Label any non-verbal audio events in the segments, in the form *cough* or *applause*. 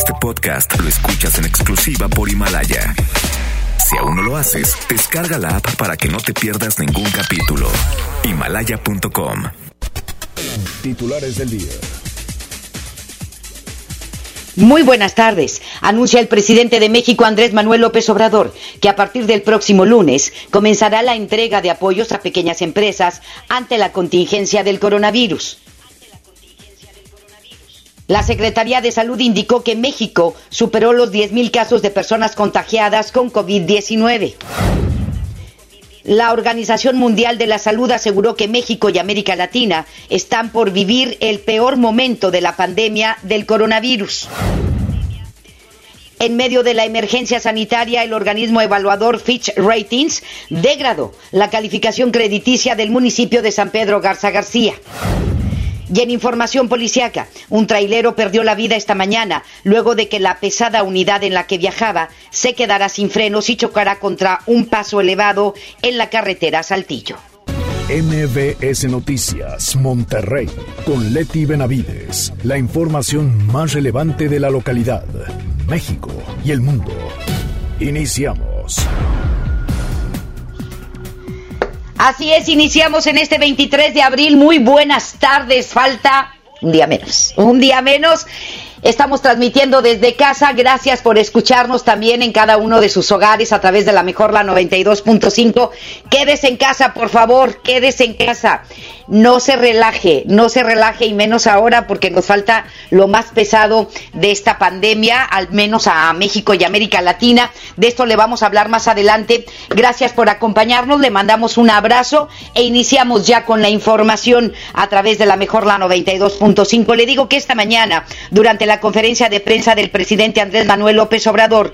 Este podcast lo escuchas en exclusiva por Himalaya. Si aún no lo haces, descarga la app para que no te pierdas ningún capítulo. Himalaya.com. Titulares del día. Muy buenas tardes. Anuncia el presidente de México, Andrés Manuel López Obrador, que a partir del próximo lunes comenzará la entrega de apoyos a pequeñas empresas ante la contingencia del coronavirus. La Secretaría de Salud indicó que México superó los 10.000 casos de personas contagiadas con COVID-19. La Organización Mundial de la Salud aseguró que México y América Latina están por vivir el peor momento de la pandemia del coronavirus. En medio de la emergencia sanitaria, el organismo evaluador Fitch Ratings degradó la calificación crediticia del municipio de San Pedro Garza García. Y en información policiaca, un trailero perdió la vida esta mañana luego de que la pesada unidad en la que viajaba se quedara sin frenos y chocara contra un paso elevado en la carretera Saltillo. MBS Noticias, Monterrey, con Leti Benavides. La información más relevante de la localidad, México y el mundo. Iniciamos. Así es, iniciamos en este 23 de abril. Muy buenas tardes. Falta un día menos. Un día menos. Estamos transmitiendo desde casa. Gracias por escucharnos también en cada uno de sus hogares a través de la mejor la 92.5. Quédese en casa, por favor. Quédese en casa no se relaje, no se relaje y menos ahora porque nos falta lo más pesado de esta pandemia, al menos a México y América Latina. De esto le vamos a hablar más adelante. Gracias por acompañarnos, le mandamos un abrazo e iniciamos ya con la información a través de la mejor la 92.5. Le digo que esta mañana, durante la conferencia de prensa del presidente Andrés Manuel López Obrador,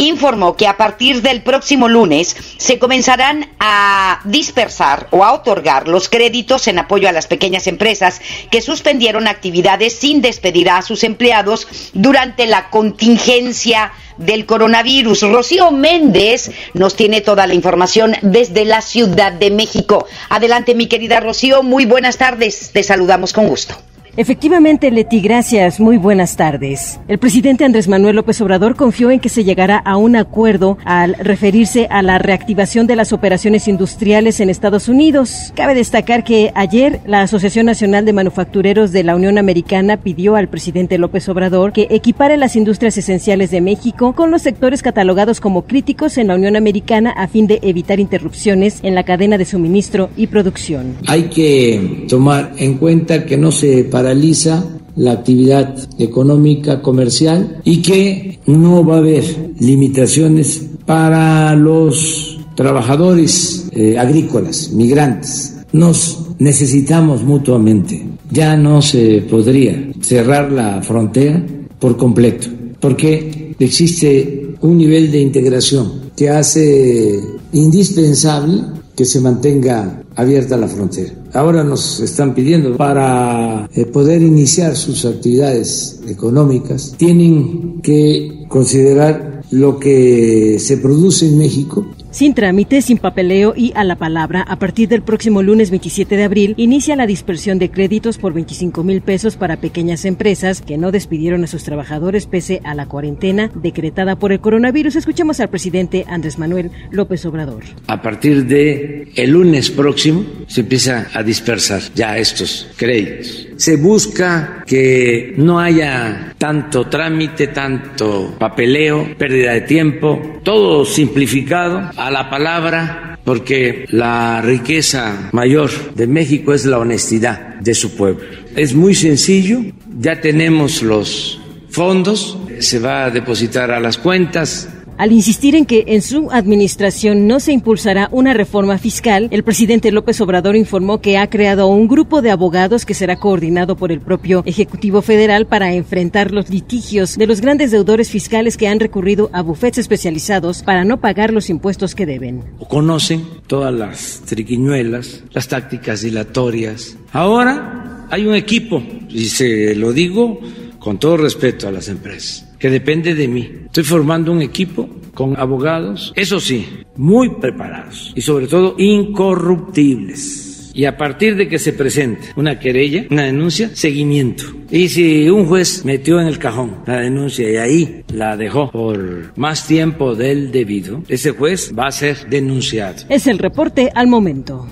informó que a partir del próximo lunes se comenzarán a dispersar o a otorgar los créditos en apoyo a las pequeñas empresas que suspendieron actividades sin despedir a sus empleados durante la contingencia del coronavirus. Rocío Méndez nos tiene toda la información desde la Ciudad de México. Adelante, mi querida Rocío, muy buenas tardes. Te saludamos con gusto. Efectivamente, Leti, gracias. Muy buenas tardes. El presidente Andrés Manuel López Obrador confió en que se llegara a un acuerdo al referirse a la reactivación de las operaciones industriales en Estados Unidos. Cabe destacar que ayer la Asociación Nacional de Manufactureros de la Unión Americana pidió al presidente López Obrador que equipare las industrias esenciales de México con los sectores catalogados como críticos en la Unión Americana a fin de evitar interrupciones en la cadena de suministro y producción. Hay que tomar en cuenta que no se paraliza la actividad económica comercial y que no va a haber limitaciones para los trabajadores eh, agrícolas, migrantes. Nos necesitamos mutuamente. Ya no se podría cerrar la frontera por completo, porque existe un nivel de integración que hace indispensable que se mantenga abierta la frontera. Ahora nos están pidiendo para eh, poder iniciar sus actividades económicas, tienen que considerar lo que se produce en México sin trámite, sin papeleo y a la palabra, a partir del próximo lunes 27 de abril, inicia la dispersión de créditos por 25 mil pesos para pequeñas empresas que no despidieron a sus trabajadores pese a la cuarentena decretada por el coronavirus. Escuchemos al presidente Andrés Manuel López Obrador. A partir de el lunes próximo se empieza a dispersar ya estos créditos. Se busca que no haya tanto trámite, tanto papeleo, pérdida de tiempo, todo simplificado a la palabra, porque la riqueza mayor de México es la honestidad de su pueblo. Es muy sencillo, ya tenemos los fondos, se va a depositar a las cuentas al insistir en que en su administración no se impulsará una reforma fiscal, el presidente López Obrador informó que ha creado un grupo de abogados que será coordinado por el propio Ejecutivo Federal para enfrentar los litigios de los grandes deudores fiscales que han recurrido a bufetes especializados para no pagar los impuestos que deben. Conocen todas las triquiñuelas, las tácticas dilatorias. Ahora hay un equipo, y se lo digo con todo respeto a las empresas que depende de mí. Estoy formando un equipo con abogados, eso sí, muy preparados y sobre todo incorruptibles y a partir de que se presente una querella, una denuncia, seguimiento. Y si un juez metió en el cajón la denuncia y ahí la dejó por más tiempo del debido, ese juez va a ser denunciado. Es el reporte al momento.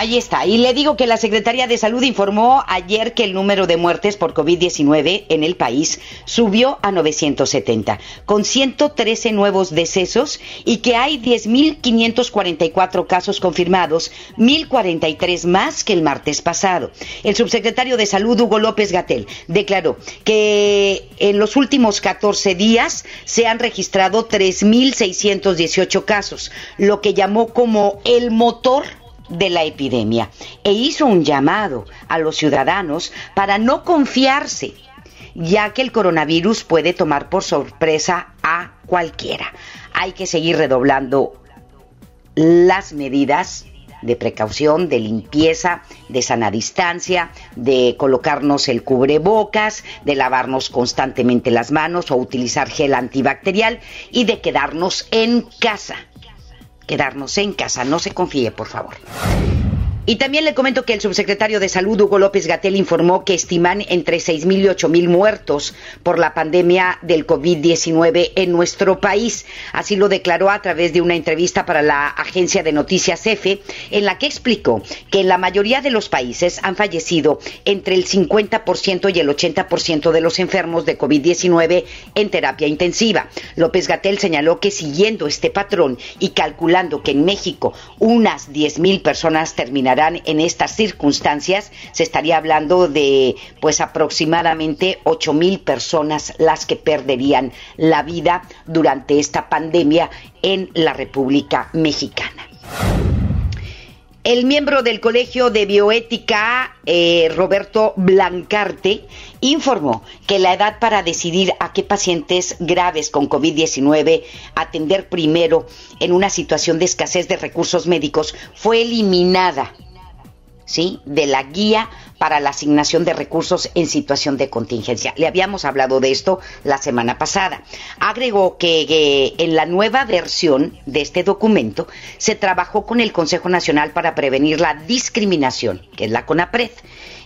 Ahí está. Y le digo que la Secretaría de Salud informó ayer que el número de muertes por COVID-19 en el país subió a 970, con 113 nuevos decesos y que hay 10.544 casos confirmados, 1.043 más que el martes pasado. El subsecretario de Salud, Hugo López Gatel, declaró que en los últimos 14 días se han registrado 3.618 casos, lo que llamó como el motor de la epidemia e hizo un llamado a los ciudadanos para no confiarse, ya que el coronavirus puede tomar por sorpresa a cualquiera. Hay que seguir redoblando las medidas de precaución, de limpieza, de sana distancia, de colocarnos el cubrebocas, de lavarnos constantemente las manos o utilizar gel antibacterial y de quedarnos en casa quedarnos en casa. No se confíe, por favor. Y también le comento que el subsecretario de Salud, Hugo López Gatel, informó que estiman entre 6.000 y 8.000 muertos por la pandemia del COVID-19 en nuestro país. Así lo declaró a través de una entrevista para la agencia de noticias EFE, en la que explicó que en la mayoría de los países han fallecido entre el 50% y el 80% de los enfermos de COVID-19 en terapia intensiva. López Gatel señaló que siguiendo este patrón y calculando que en México unas 10.000 personas terminarán en estas circunstancias, se estaría hablando de pues aproximadamente ocho mil personas las que perderían la vida durante esta pandemia en la República Mexicana. El miembro del Colegio de Bioética, eh, Roberto Blancarte, informó que la edad para decidir a qué pacientes graves con COVID-19 atender primero en una situación de escasez de recursos médicos fue eliminada ¿sí? de la guía para la asignación de recursos en situación de contingencia. Le habíamos hablado de esto la semana pasada. Agregó que en la nueva versión de este documento se trabajó con el Consejo Nacional para Prevenir la Discriminación, que es la CONAPRED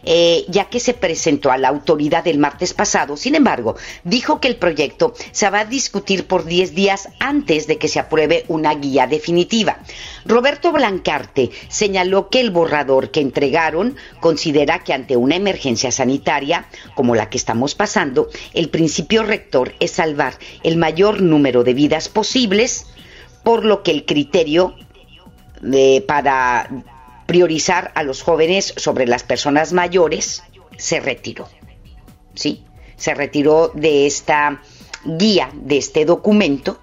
eh, ya que se presentó a la autoridad el martes pasado. Sin embargo, dijo que el proyecto se va a discutir por 10 días antes de que se apruebe una guía definitiva. Roberto Blancarte señaló que el borrador que entregaron considera que ante una emergencia sanitaria como la que estamos pasando, el principio rector es salvar el mayor número de vidas posibles, por lo que el criterio de, para priorizar a los jóvenes sobre las personas mayores, se retiró. ¿Sí? Se retiró de esta guía, de este documento.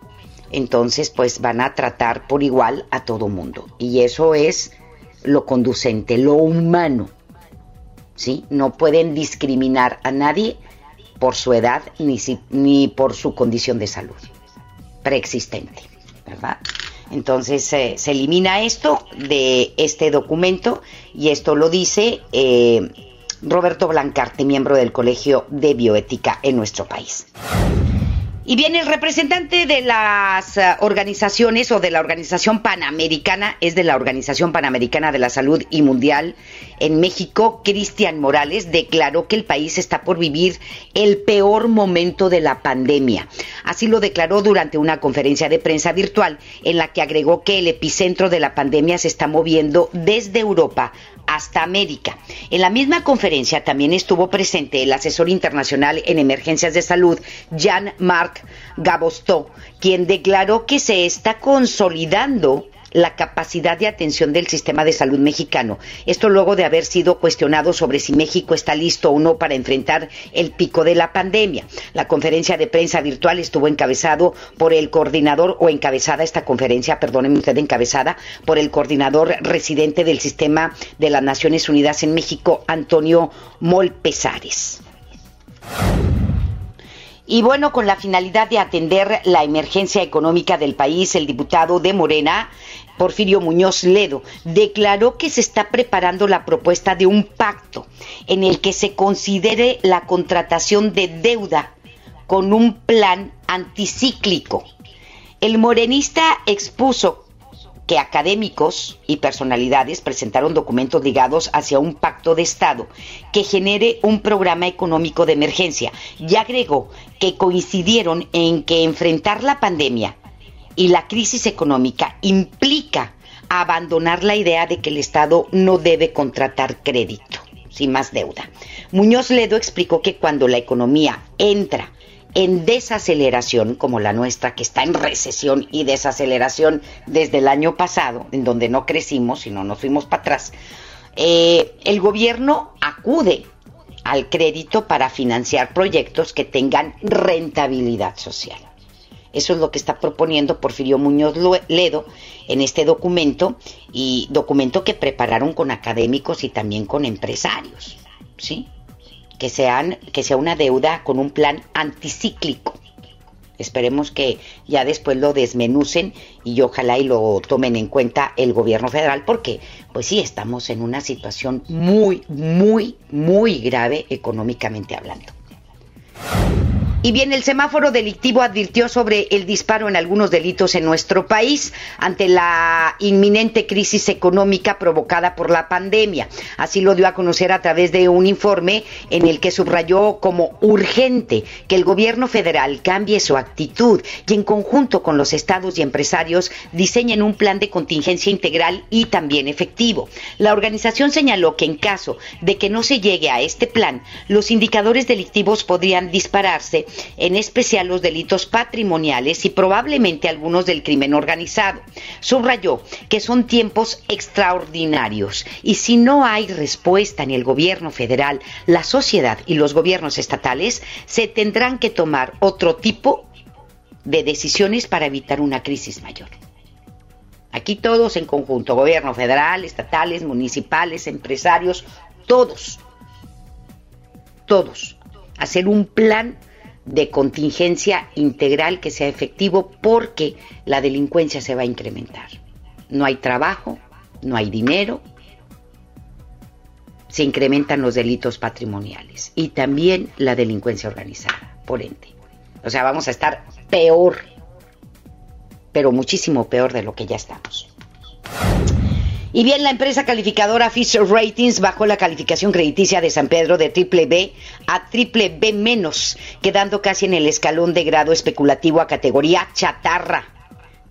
Entonces, pues van a tratar por igual a todo mundo. Y eso es lo conducente, lo humano. ¿Sí? No pueden discriminar a nadie por su edad ni, ni por su condición de salud preexistente, ¿verdad? Entonces se elimina esto de este documento y esto lo dice eh, Roberto Blancarte, miembro del Colegio de Bioética en nuestro país. Y bien, el representante de las eh, organizaciones o de la Organización Panamericana, es de la Organización Panamericana de la Salud y Mundial en México, Cristian Morales, declaró que el país está por vivir el peor momento de la pandemia. Así lo declaró durante una conferencia de prensa virtual en la que agregó que el epicentro de la pandemia se está moviendo desde Europa hasta América. En la misma conferencia también estuvo presente el asesor internacional en emergencias de salud, Jean-Marc Gabostó, quien declaró que se está consolidando la capacidad de atención del sistema de salud mexicano. Esto luego de haber sido cuestionado sobre si México está listo o no para enfrentar el pico de la pandemia. La conferencia de prensa virtual estuvo encabezado por el coordinador o encabezada esta conferencia, perdónenme usted, encabezada por el coordinador residente del sistema de las Naciones Unidas en México, Antonio Molpesares. Y bueno, con la finalidad de atender la emergencia económica del país, el diputado de Morena, Porfirio Muñoz Ledo, declaró que se está preparando la propuesta de un pacto en el que se considere la contratación de deuda con un plan anticíclico. El morenista expuso que académicos y personalidades presentaron documentos ligados hacia un pacto de Estado que genere un programa económico de emergencia y agregó que coincidieron en que enfrentar la pandemia y la crisis económica implica abandonar la idea de que el Estado no debe contratar crédito, sin más deuda. Muñoz Ledo explicó que cuando la economía entra en desaceleración como la nuestra, que está en recesión y desaceleración desde el año pasado, en donde no crecimos, sino nos fuimos para atrás, eh, el gobierno acude al crédito para financiar proyectos que tengan rentabilidad social. Eso es lo que está proponiendo Porfirio Muñoz Ledo en este documento y documento que prepararon con académicos y también con empresarios, ¿sí? Que que sea una deuda con un plan anticíclico. Esperemos que ya después lo desmenucen y ojalá y lo tomen en cuenta el gobierno federal porque pues sí estamos en una situación muy muy muy grave económicamente hablando. Y bien, el semáforo delictivo advirtió sobre el disparo en algunos delitos en nuestro país ante la inminente crisis económica provocada por la pandemia. Así lo dio a conocer a través de un informe en el que subrayó como urgente que el gobierno federal cambie su actitud y en conjunto con los estados y empresarios diseñen un plan de contingencia integral y también efectivo. La organización señaló que en caso de que no se llegue a este plan, los indicadores delictivos podrían dispararse en especial los delitos patrimoniales y probablemente algunos del crimen organizado. Subrayó que son tiempos extraordinarios y si no hay respuesta en el gobierno federal, la sociedad y los gobiernos estatales se tendrán que tomar otro tipo de decisiones para evitar una crisis mayor. Aquí todos en conjunto, gobierno federal, estatales, municipales, empresarios, todos, todos, hacer un plan de contingencia integral que sea efectivo porque la delincuencia se va a incrementar. No hay trabajo, no hay dinero, se incrementan los delitos patrimoniales y también la delincuencia organizada, por ende. O sea, vamos a estar peor, pero muchísimo peor de lo que ya estamos. Y bien, la empresa calificadora Fisher Ratings bajó la calificación crediticia de San Pedro de triple B a triple B menos, quedando casi en el escalón de grado especulativo a categoría chatarra.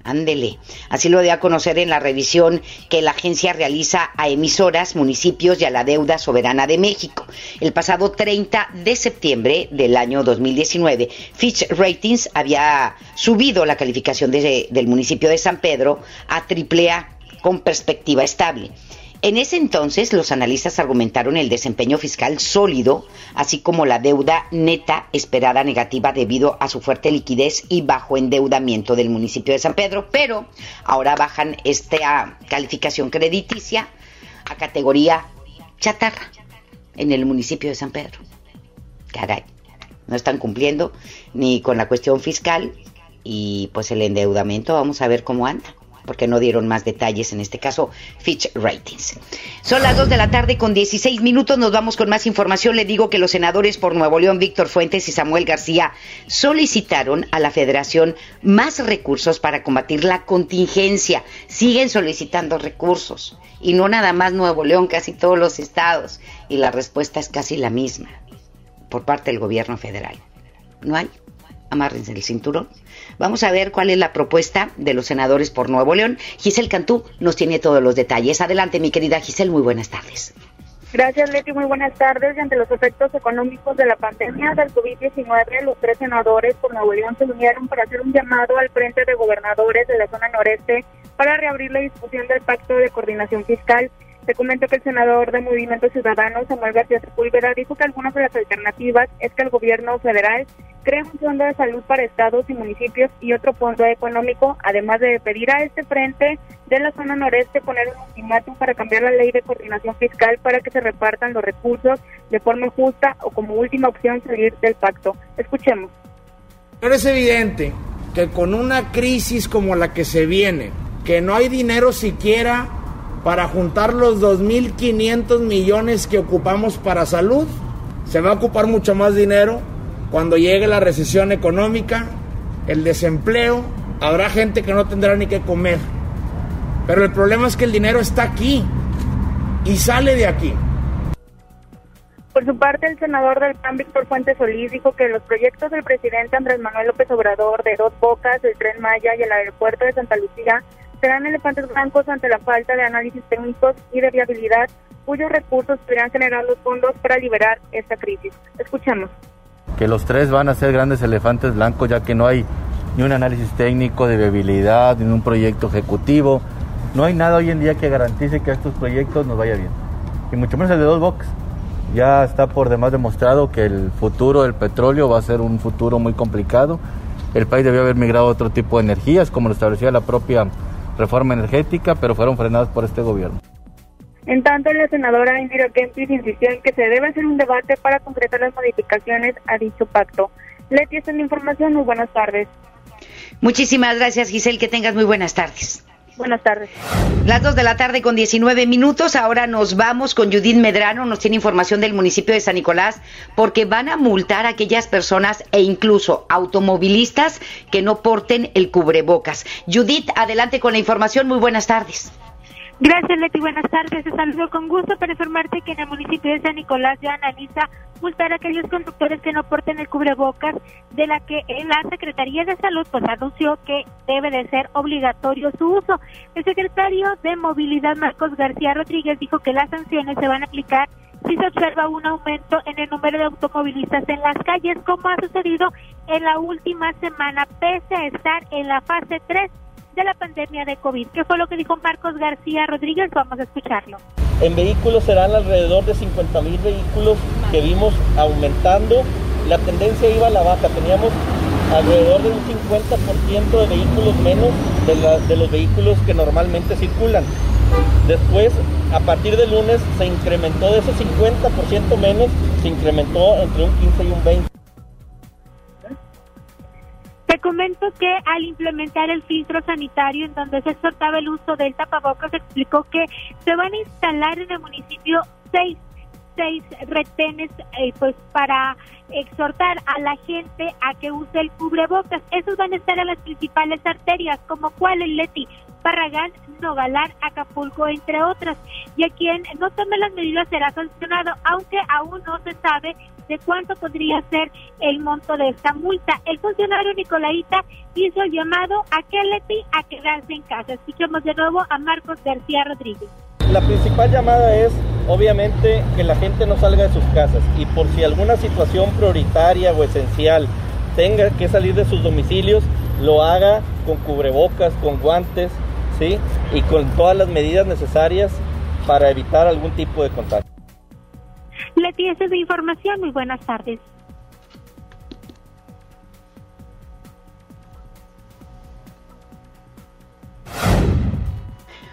Ándele. Así lo dio a conocer en la revisión que la agencia realiza a emisoras, municipios y a la deuda soberana de México. El pasado 30 de septiembre del año 2019, Fitch Ratings había subido la calificación del municipio de San Pedro a triple A con perspectiva estable. En ese entonces, los analistas argumentaron el desempeño fiscal sólido, así como la deuda neta esperada negativa debido a su fuerte liquidez y bajo endeudamiento del municipio de San Pedro, pero ahora bajan esta calificación crediticia a categoría chatarra en el municipio de San Pedro. Caray, no están cumpliendo ni con la cuestión fiscal y pues el endeudamiento, vamos a ver cómo anda porque no dieron más detalles, en este caso Fitch Ratings. Son las 2 de la tarde con 16 minutos, nos vamos con más información. Le digo que los senadores por Nuevo León, Víctor Fuentes y Samuel García, solicitaron a la federación más recursos para combatir la contingencia. Siguen solicitando recursos y no nada más Nuevo León, casi todos los estados. Y la respuesta es casi la misma por parte del gobierno federal. No hay. Amárrense el cinturón Vamos a ver cuál es la propuesta de los senadores por Nuevo León. Giselle Cantú nos tiene todos los detalles. Adelante, mi querida Giselle, muy buenas tardes. Gracias, Leti. Muy buenas tardes. ante los efectos económicos de la pandemia del COVID-19, los tres senadores por Nuevo León se unieron para hacer un llamado al Frente de Gobernadores de la zona noreste para reabrir la discusión del Pacto de Coordinación Fiscal te que el senador de Movimiento Ciudadano, Samuel García Sepúlveda, dijo que algunas de las alternativas es que el gobierno federal cree un fondo de salud para estados y municipios y otro fondo económico, además de pedir a este frente de la zona noreste poner un ultimátum para cambiar la ley de coordinación fiscal para que se repartan los recursos de forma justa o como última opción salir del pacto. Escuchemos. Pero es evidente que con una crisis como la que se viene, que no hay dinero siquiera para juntar los 2.500 millones que ocupamos para salud. Se va a ocupar mucho más dinero cuando llegue la recesión económica, el desempleo, habrá gente que no tendrá ni que comer. Pero el problema es que el dinero está aquí y sale de aquí. Por su parte, el senador del PAN, Víctor Fuentes Solís, dijo que los proyectos del presidente Andrés Manuel López Obrador de Dos Bocas, el Tren Maya y el aeropuerto de Santa Lucía serán elefantes blancos ante la falta de análisis técnicos y de viabilidad, cuyos recursos podrían generar los fondos para liberar esta crisis. Escuchemos. Que los tres van a ser grandes elefantes blancos, ya que no hay ni un análisis técnico de viabilidad, ni un proyecto ejecutivo. No hay nada hoy en día que garantice que a estos proyectos nos vaya bien. Y mucho menos el de dos bocas. Ya está por demás demostrado que el futuro del petróleo va a ser un futuro muy complicado. El país debió haber migrado a otro tipo de energías, como lo establecía la propia reforma energética, pero fueron frenadas por este gobierno. En tanto, la senadora Indira Kempis insistió en que se debe hacer un debate para concretar las modificaciones a dicho pacto. Leti, esta es la información. Muy buenas tardes. Muchísimas gracias, Giselle. Que tengas muy buenas tardes. Buenas tardes. Las dos de la tarde con 19 minutos. Ahora nos vamos con Judith Medrano. Nos tiene información del municipio de San Nicolás porque van a multar a aquellas personas e incluso automovilistas que no porten el cubrebocas. Judith, adelante con la información. Muy buenas tardes. Gracias, Leti. Buenas tardes. Te saludo con gusto para informarte que en el municipio de San Nicolás ya analiza multar a aquellos conductores que no porten el cubrebocas, de la que la Secretaría de Salud pues anunció que debe de ser obligatorio su uso. El secretario de Movilidad, Marcos García Rodríguez, dijo que las sanciones se van a aplicar si se observa un aumento en el número de automovilistas en las calles, como ha sucedido en la última semana, pese a estar en la fase 3 de la pandemia de COVID. ¿Qué fue lo que dijo Marcos García Rodríguez? Vamos a escucharlo. En vehículos serán alrededor de 50 mil vehículos que vimos aumentando. La tendencia iba a la baja. Teníamos alrededor de un 50% de vehículos menos de, los vehículos que normalmente circulan. Después, a partir del lunes, se incrementó de ese 50% menos, se incrementó entre un 15 y un 20. Te comento que al implementar el filtro sanitario en donde se exhortaba el uso del tapabocas, explicó que se van a instalar en el municipio seis, seis retenes eh, pues para exhortar a la gente a que use el cubrebocas. Esos van a estar en las principales arterias, como cuál el Leti, Barragán, Nogalar, Acapulco, entre otras. Y a quien no tome las medidas será sancionado, aunque aún no se sabe de cuánto podría ser el monto de esta multa. El funcionario Nicolaita hizo el llamado a Keleti a quedarse en casa. Escuchemos de nuevo a Marcos García Rodríguez. La principal llamada es, obviamente, que la gente no salga de sus casas y por si alguna situación prioritaria o esencial tenga que salir de sus domicilios, lo haga con cubrebocas, con guantes, ¿sí? Y con todas las medidas necesarias para evitar algún tipo de contagio. Esa es información. Muy buenas tardes.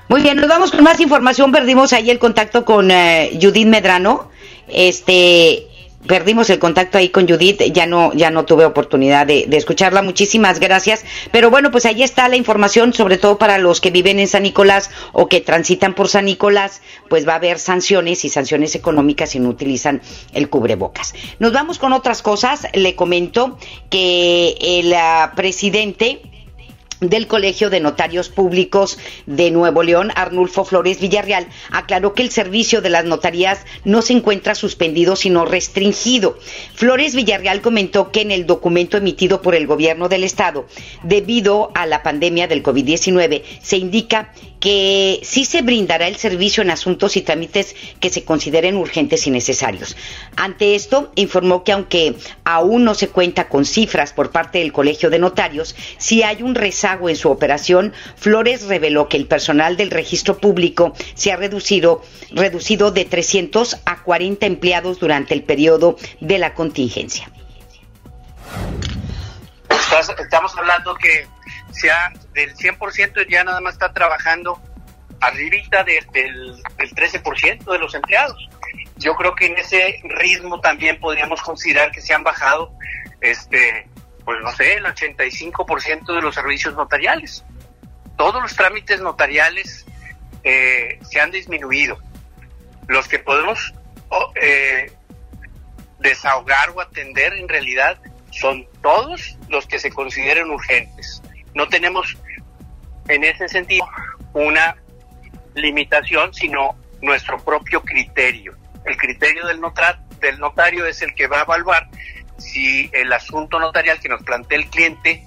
Muy bien, nos vamos con más información. Perdimos ahí el contacto con eh, Judith Medrano. Este, perdimos el contacto ahí con Judith, ya no, ya no tuve oportunidad de, escucharla. Muchísimas gracias. Pero bueno, pues ahí está la información, sobre todo para los que viven en San Nicolás o que transitan por San Nicolás, pues va a haber sanciones y sanciones económicas si no utilizan el cubrebocas. Nos vamos con otras cosas. Le comento que el uh, presidente del Colegio de Notarios Públicos de Nuevo León, Arnulfo Flores Villarreal, aclaró que el servicio de las notarías no se encuentra suspendido, sino restringido. Flores Villarreal comentó que en el documento emitido por el gobierno del estado, debido a la pandemia del COVID-19, se indica que sí se brindará el servicio en asuntos y trámites que se consideren urgentes y necesarios. Ante esto, informó que aunque aún no se cuenta con cifras por parte del Colegio de Notarios, si hay un rezago en su operación, Flores reveló que el personal del registro público se ha reducido, reducido de 300 a 40 empleados durante el periodo de la contingencia. Estamos hablando que sea del 100% ya nada más está trabajando arribita del, del 13% de los empleados. Yo creo que en ese ritmo también podríamos considerar que se han bajado, este, pues no sé, el 85% de los servicios notariales. Todos los trámites notariales eh, se han disminuido. Los que podemos eh, desahogar o atender en realidad son todos los que se consideren urgentes no tenemos en ese sentido una limitación, sino nuestro propio criterio. El criterio del, del notario es el que va a evaluar si el asunto notarial que nos plantea el cliente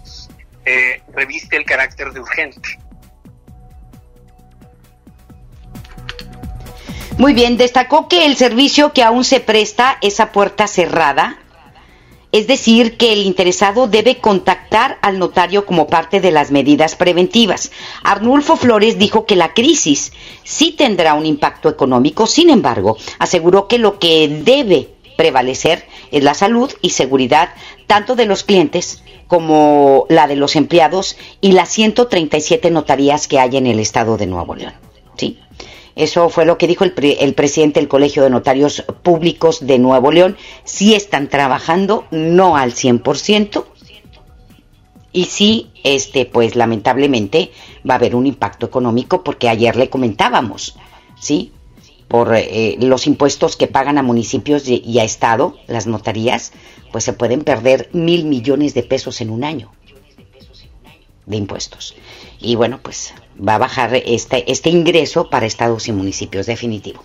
eh, reviste el carácter de urgente. Muy bien, destacó que el servicio que aún se presta es a puerta cerrada, es decir, que el interesado debe contactar al notario como parte de las medidas preventivas. Arnulfo Flores dijo que la crisis sí tendrá un impacto económico, sin embargo, aseguró que lo que debe prevalecer es la salud y seguridad tanto de los clientes como la de los empleados y las 137 notarías que hay en el estado de Nuevo León. ¿Sí? Eso fue lo que dijo el, el, presidente del Colegio de Notarios Públicos de Nuevo León. Sí están trabajando, no al 100%, y sí, este, pues lamentablemente va a haber un impacto económico porque ayer le comentábamos, ¿sí? por eh, los impuestos que pagan a municipios y a Estado, las notarías, pues se pueden perder mil millones de pesos en un año de impuestos. Y bueno, pues va a bajar este, este ingreso para estados y municipios, definitivo.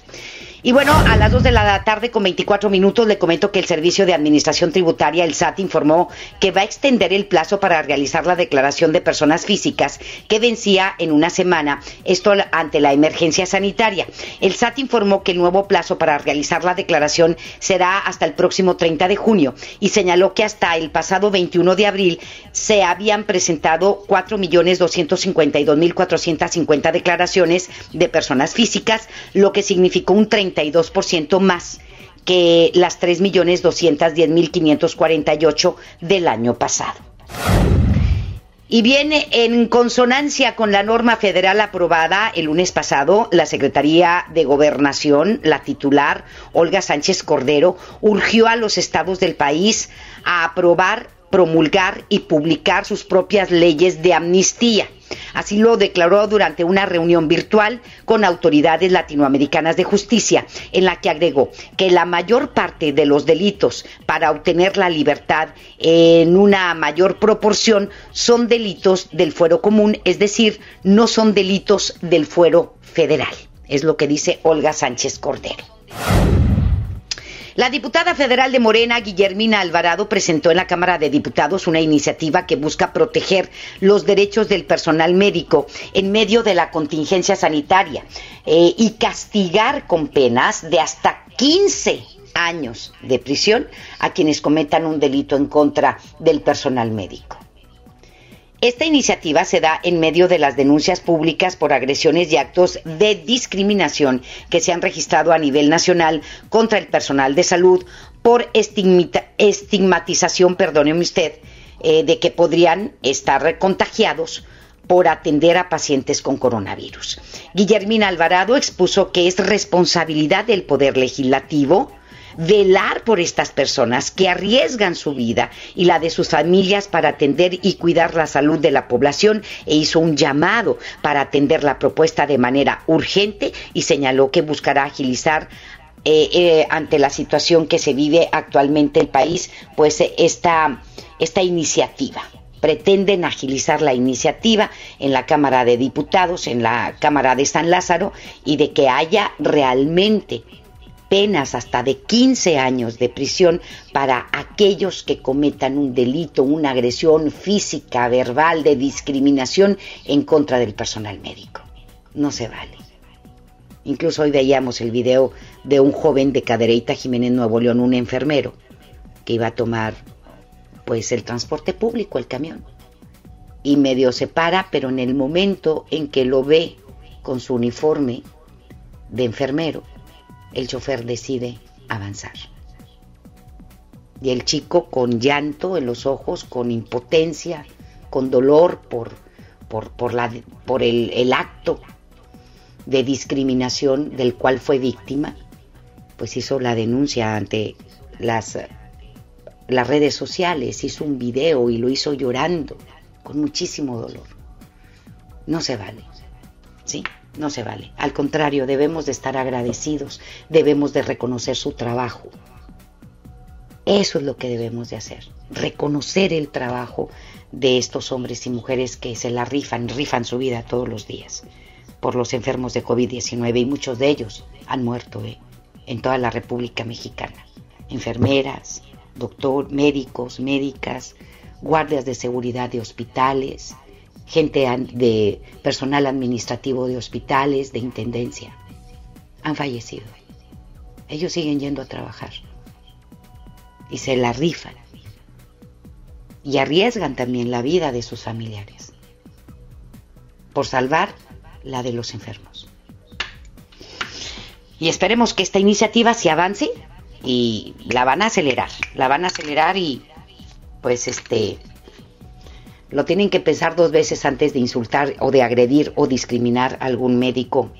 Y bueno, a las 2 de la tarde con 24 minutos le comento que el Servicio de Administración Tributaria, el SAT, informó que va a extender el plazo para realizar la declaración de personas físicas que vencía en una semana, esto ante la emergencia sanitaria. El SAT informó que el nuevo plazo para realizar la declaración será hasta el próximo 30 de junio y señaló que hasta el pasado 21 de abril se habían presentado 4.252.450 declaraciones de personas físicas, lo que significó un 30 32% más que las 3.210.548 del año pasado. Y viene en consonancia con la norma federal aprobada el lunes pasado, la Secretaría de Gobernación, la titular Olga Sánchez Cordero, urgió a los estados del país a aprobar promulgar y publicar sus propias leyes de amnistía. Así lo declaró durante una reunión virtual con autoridades latinoamericanas de justicia, en la que agregó que la mayor parte de los delitos para obtener la libertad en una mayor proporción son delitos del fuero común, es decir, no son delitos del fuero federal. Es lo que dice Olga Sánchez Cordero. La diputada federal de Morena, Guillermina Alvarado, presentó en la Cámara de Diputados una iniciativa que busca proteger los derechos del personal médico en medio de la contingencia sanitaria eh, y castigar con penas de hasta 15 años de prisión a quienes cometan un delito en contra del personal médico. Esta iniciativa se da en medio de las denuncias públicas por agresiones y actos de discriminación que se han registrado a nivel nacional contra el personal de salud por estigmatización, perdóneme usted, eh, de que podrían estar contagiados por atender a pacientes con coronavirus. Guillermina Alvarado expuso que es responsabilidad del Poder Legislativo velar por estas personas que arriesgan su vida y la de sus familias para atender y cuidar la salud de la población e hizo un llamado para atender la propuesta de manera urgente y señaló que buscará agilizar eh, eh, ante la situación que se vive actualmente el país, pues esta, esta iniciativa. Pretenden agilizar la iniciativa en la Cámara de Diputados, en la Cámara de San Lázaro, y de que haya realmente penas hasta de 15 años de prisión para aquellos que cometan un delito, una agresión física, verbal, de discriminación en contra del personal médico. No se vale. Incluso hoy veíamos el video de un joven de Cadereyta Jiménez Nuevo León, un enfermero, que iba a tomar pues el transporte público, el camión. Y medio se para, pero en el momento en que lo ve con su uniforme de enfermero, el chofer decide avanzar. Y el chico con llanto en los ojos, con impotencia, con dolor por, por, la, por el, el acto de discriminación del cual fue víctima, pues hizo la denuncia ante las, las redes sociales, hizo un video y lo hizo llorando, con muchísimo dolor. No se vale. ¿Sí? No se vale. Al contrario, debemos de estar agradecidos, debemos de reconocer su trabajo. Eso es lo que debemos de hacer, reconocer el trabajo de estos hombres y mujeres que se la rifan, rifan su vida todos los días por los enfermos de COVID-19 y muchos de ellos han muerto ¿eh? en toda la República Mexicana. Enfermeras, doctor, médicos, médicas, guardias de seguridad de hospitales, gente de personal administrativo de hospitales, de intendencia. Han fallecido. Ellos siguen yendo a trabajar y se la rifan y arriesgan también la vida de sus familiares por salvar la de los enfermos. Y esperemos que esta iniciativa se avance y la van a acelerar, la van a acelerar y pues este lo tienen que pensar dos veces antes de insultar o de agredir o discriminar a algún médico,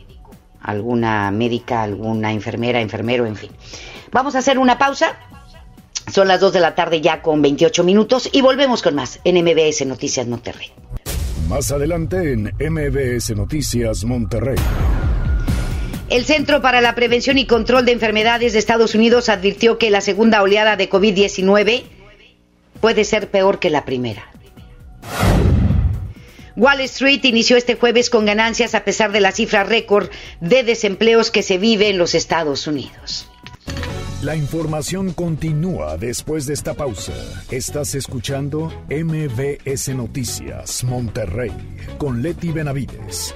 alguna médica, alguna enfermera, enfermero, en fin. Vamos a hacer una pausa. Son las 2 de la tarde ya con 28 minutos y volvemos con más en MBS Noticias Monterrey. Más adelante en MBS Noticias Monterrey. El Centro para la Prevención y Control de Enfermedades de Estados Unidos advirtió que la segunda oleada de COVID-19 puede ser peor que la primera. Wall Street inició este jueves con ganancias a pesar de la cifra récord de desempleos que se vive en los Estados Unidos. La información continúa después de esta pausa. Estás escuchando MBS Noticias Monterrey con Leti Benavides.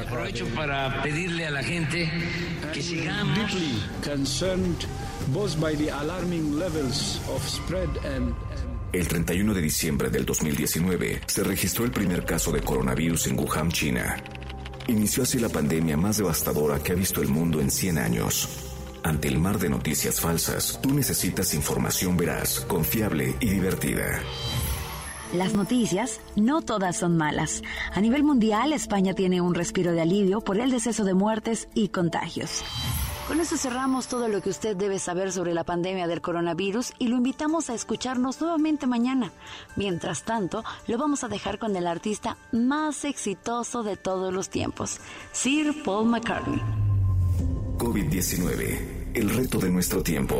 Aprovecho para pedirle a la gente que sigamos el 31 de diciembre del 2019 se registró el primer caso de coronavirus en Wuhan, China. Inició así la pandemia más devastadora que ha visto el mundo en 100 años. Ante el mar de noticias falsas, tú necesitas información veraz, confiable y divertida. Las noticias no todas son malas. A nivel mundial, España tiene un respiro de alivio por el deceso de muertes y contagios. Con eso cerramos todo lo que usted debe saber sobre la pandemia del coronavirus y lo invitamos a escucharnos nuevamente mañana. Mientras tanto, lo vamos a dejar con el artista más exitoso de todos los tiempos, Sir Paul McCartney. COVID-19, el reto de nuestro tiempo.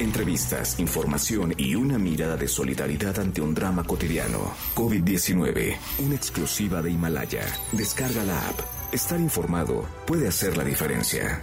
Entrevistas, información y una mirada de solidaridad ante un drama cotidiano. COVID-19, una exclusiva de Himalaya. Descarga la app. Estar informado puede hacer la diferencia.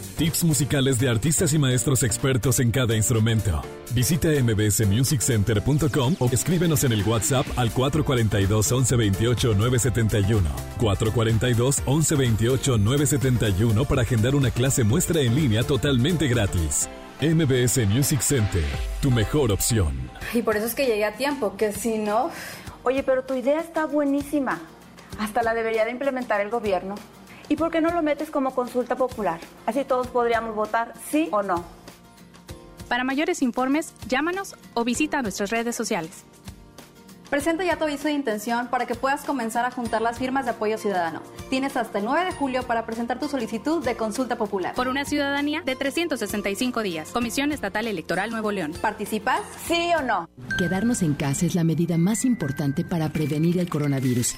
Tips musicales de artistas y maestros expertos en cada instrumento. Visita mbsmusiccenter.com o escríbenos en el WhatsApp al 442 1128 971. 442 1128 971 para agendar una clase muestra en línea totalmente gratis. MBS Music Center, tu mejor opción. Y por eso es que llegué a tiempo, que si no... Oye, pero tu idea está buenísima. Hasta la debería de implementar el gobierno. ¿Y por qué no lo metes como consulta popular? Así todos podríamos votar sí o no. Para mayores informes, llámanos o visita nuestras redes sociales. Presenta ya tu aviso de intención para que puedas comenzar a juntar las firmas de apoyo ciudadano. Tienes hasta el 9 de julio para presentar tu solicitud de consulta popular. Por una ciudadanía de 365 días. Comisión Estatal Electoral Nuevo León. ¿Participas? ¿Sí o no? Quedarnos en casa es la medida más importante para prevenir el coronavirus.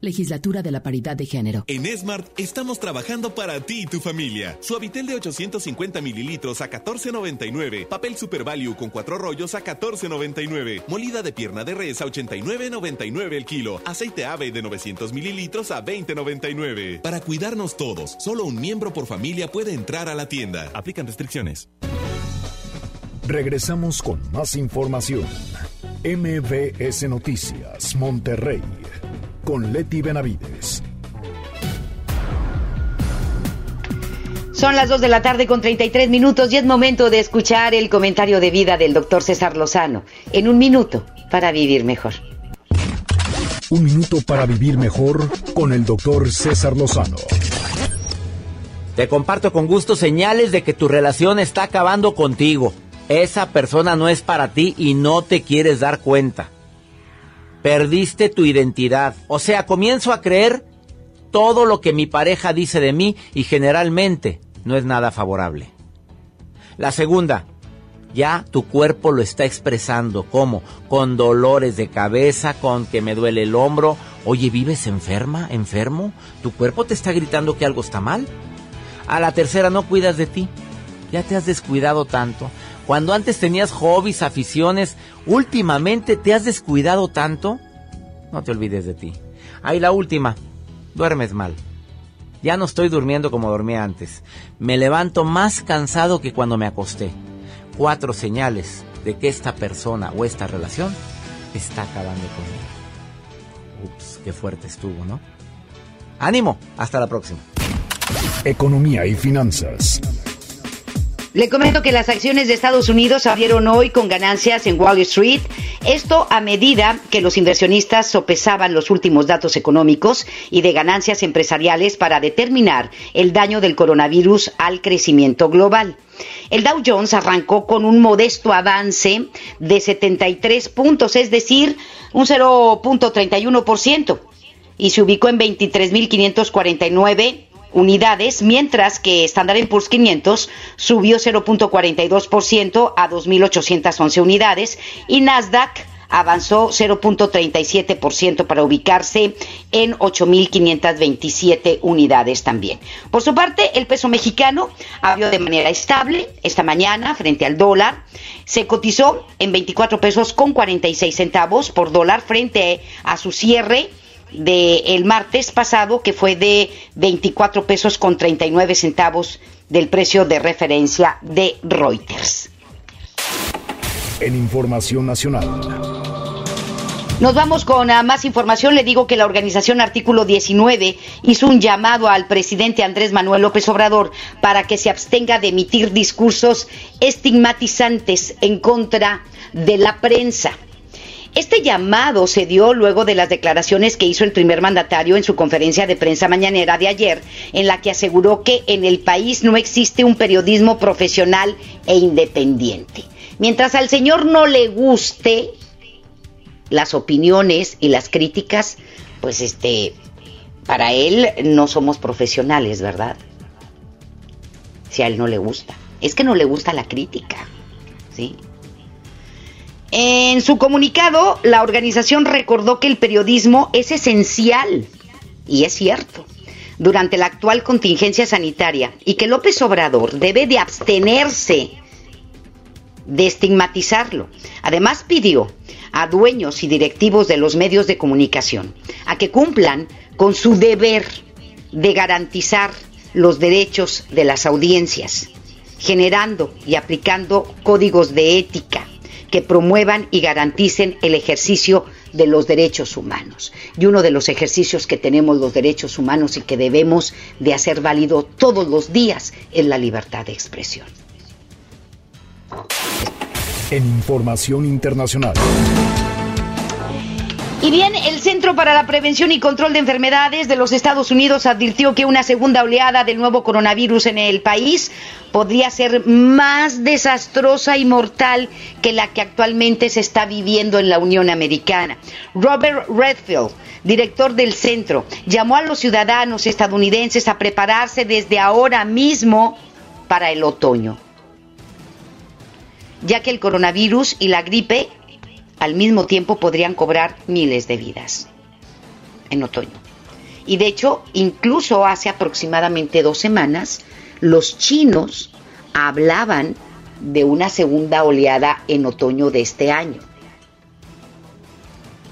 Legislatura de la Paridad de Género. En Smart estamos trabajando para ti y tu familia. Suavitel de 850 mililitros a 14.99. Papel Super Value con cuatro rollos a 14.99. Molida de pierna de res a 89.99 el kilo. Aceite ave de 900 mililitros a 20.99. Para cuidarnos todos, solo un miembro por familia puede entrar a la tienda. Aplican restricciones. Regresamos con más información. MBS Noticias, Monterrey con Leti Benavides. Son las 2 de la tarde con 33 minutos y es momento de escuchar el comentario de vida del doctor César Lozano. En un minuto para vivir mejor. Un minuto para vivir mejor con el doctor César Lozano. Te comparto con gusto señales de que tu relación está acabando contigo. Esa persona no es para ti y no te quieres dar cuenta. Perdiste tu identidad. O sea, comienzo a creer todo lo que mi pareja dice de mí y generalmente no es nada favorable. La segunda, ya tu cuerpo lo está expresando. ¿Cómo? Con dolores de cabeza, con que me duele el hombro. Oye, ¿vives enferma, enfermo? ¿Tu cuerpo te está gritando que algo está mal? A la tercera, no cuidas de ti. Ya te has descuidado tanto. Cuando antes tenías hobbies, aficiones, últimamente te has descuidado tanto. No te olvides de ti. Ahí la última. Duermes mal. Ya no estoy durmiendo como dormía antes. Me levanto más cansado que cuando me acosté. Cuatro señales de que esta persona o esta relación está acabando conmigo. Ups, qué fuerte estuvo, ¿no? Ánimo, hasta la próxima. Economía y finanzas. Le comento que las acciones de Estados Unidos abrieron hoy con ganancias en Wall Street. Esto a medida que los inversionistas sopesaban los últimos datos económicos y de ganancias empresariales para determinar el daño del coronavirus al crecimiento global. El Dow Jones arrancó con un modesto avance de 73 puntos, es decir, un 0.31%, y se ubicó en 23.549 unidades, mientras que Standard Poor's 500 subió 0.42% a 2.811 unidades y Nasdaq avanzó 0.37% para ubicarse en 8.527 unidades también. Por su parte, el peso mexicano abrió de manera estable esta mañana frente al dólar. Se cotizó en 24 pesos con 46 centavos por dólar frente a su cierre del martes pasado, que fue de 24 pesos con 39 centavos del precio de referencia de Reuters. En Información Nacional. Nos vamos con ah, más información. Le digo que la organización Artículo 19 hizo un llamado al presidente Andrés Manuel López Obrador para que se abstenga de emitir discursos estigmatizantes en contra de la prensa. Este llamado se dio luego de las declaraciones que hizo el primer mandatario en su conferencia de prensa mañanera de ayer, en la que aseguró que en el país no existe un periodismo profesional e independiente. Mientras al señor no le guste las opiniones y las críticas, pues este, para él no somos profesionales, ¿verdad? Si a él no le gusta. Es que no le gusta la crítica, ¿sí? En su comunicado, la organización recordó que el periodismo es esencial, y es cierto, durante la actual contingencia sanitaria, y que López Obrador debe de abstenerse de estigmatizarlo. Además pidió a dueños y directivos de los medios de comunicación a que cumplan con su deber de garantizar los derechos de las audiencias, generando y aplicando códigos de ética que promuevan y garanticen el ejercicio de los derechos humanos. Y uno de los ejercicios que tenemos los derechos humanos y que debemos de hacer válido todos los días es la libertad de expresión. En información internacional. Y bien, el Centro para la Prevención y Control de Enfermedades de los Estados Unidos advirtió que una segunda oleada del nuevo coronavirus en el país podría ser más desastrosa y mortal que la que actualmente se está viviendo en la Unión Americana. Robert Redfield, director del centro, llamó a los ciudadanos estadounidenses a prepararse desde ahora mismo para el otoño, ya que el coronavirus y la gripe al mismo tiempo podrían cobrar miles de vidas en otoño. Y de hecho, incluso hace aproximadamente dos semanas, los chinos hablaban de una segunda oleada en otoño de este año.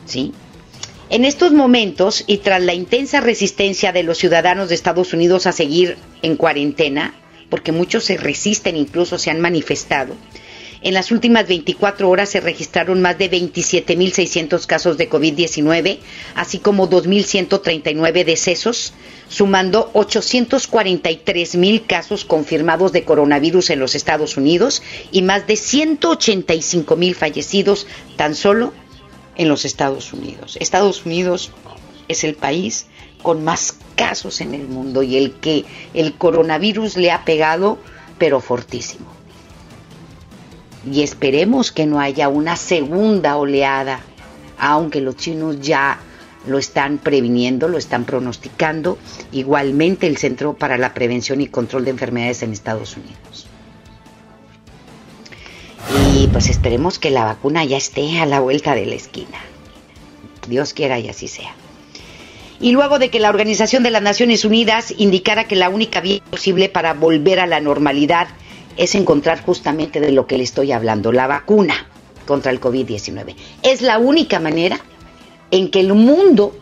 ¿Sí? En estos momentos, y tras la intensa resistencia de los ciudadanos de Estados Unidos a seguir en cuarentena, porque muchos se resisten, incluso se han manifestado, en las últimas 24 horas se registraron más de 27.600 casos de COVID-19, así como 2.139 decesos, sumando 843.000 casos confirmados de coronavirus en los Estados Unidos y más de 185.000 fallecidos tan solo en los Estados Unidos. Estados Unidos es el país con más casos en el mundo y el que el coronavirus le ha pegado, pero fortísimo y esperemos que no haya una segunda oleada, aunque los chinos ya lo están previniendo, lo están pronosticando, igualmente el Centro para la Prevención y Control de Enfermedades en Estados Unidos. Y pues esperemos que la vacuna ya esté a la vuelta de la esquina. Dios quiera y así sea. Y luego de que la Organización de las Naciones Unidas indicara que la única vía posible para volver a la normalidad es encontrar justamente de lo que le estoy hablando, la vacuna contra el COVID-19. Es la única manera en que el mundo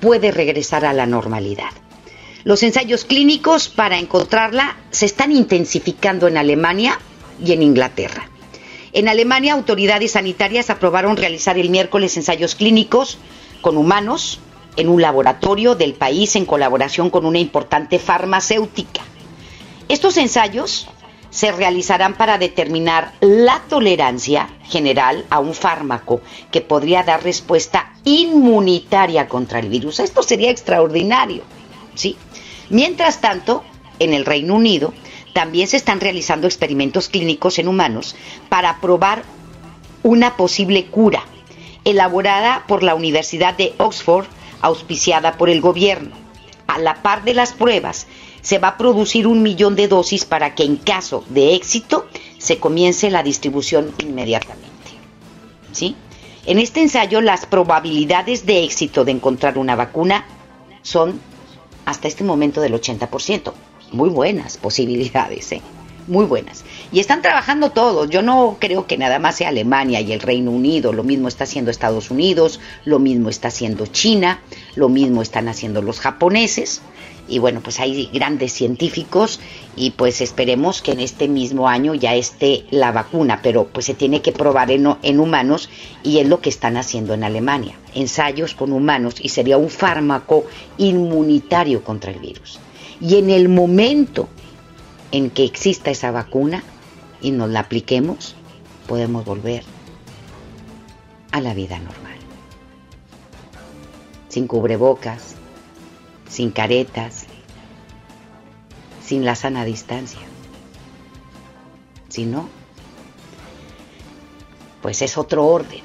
puede regresar a la normalidad. Los ensayos clínicos para encontrarla se están intensificando en Alemania y en Inglaterra. En Alemania, autoridades sanitarias aprobaron realizar el miércoles ensayos clínicos con humanos en un laboratorio del país en colaboración con una importante farmacéutica. Estos ensayos se realizarán para determinar la tolerancia general a un fármaco que podría dar respuesta inmunitaria contra el virus. Esto sería extraordinario, ¿sí? Mientras tanto, en el Reino Unido también se están realizando experimentos clínicos en humanos para probar una posible cura elaborada por la Universidad de Oxford, auspiciada por el gobierno. A la par de las pruebas, se va a producir un millón de dosis para que en caso de éxito se comience la distribución inmediatamente. ¿Sí? En este ensayo las probabilidades de éxito de encontrar una vacuna son hasta este momento del 80%. Muy buenas posibilidades, ¿eh? Muy buenas. Y están trabajando todos. Yo no creo que nada más sea Alemania y el Reino Unido. Lo mismo está haciendo Estados Unidos, lo mismo está haciendo China, lo mismo están haciendo los japoneses y bueno, pues hay grandes científicos y pues esperemos que en este mismo año ya esté la vacuna, pero pues se tiene que probar en, en humanos y es lo que están haciendo en Alemania, ensayos con humanos y sería un fármaco inmunitario contra el virus. Y en el momento en que exista esa vacuna y nos la apliquemos, podemos volver a la vida normal. Sin cubrebocas, sin caretas, sin la sana distancia. Si no, pues es otro orden.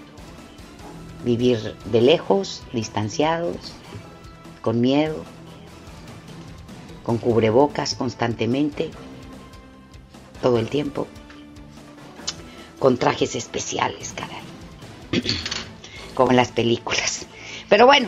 Vivir de lejos, distanciados, con miedo, con cubrebocas constantemente, todo el tiempo, con trajes especiales, caray, *clears throat* como en las películas. Pero bueno,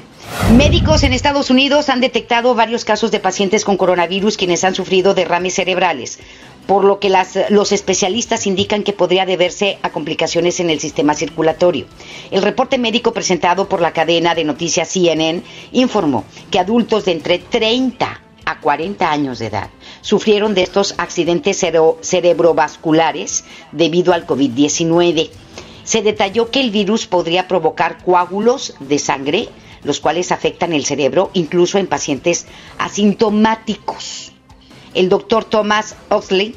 médicos en Estados Unidos han detectado varios casos de pacientes con coronavirus quienes han sufrido derrames cerebrales, por lo que los especialistas indican que podría deberse a complicaciones en el sistema circulatorio. El reporte médico presentado por la cadena de noticias CNN informó que adultos de entre 30 a 40 años de edad sufrieron de estos accidentes cerebrovasculares debido al COVID-19 se detalló que el virus podría provocar coágulos de sangre, los cuales afectan el cerebro incluso en pacientes asintomáticos. El doctor Thomas Oxley,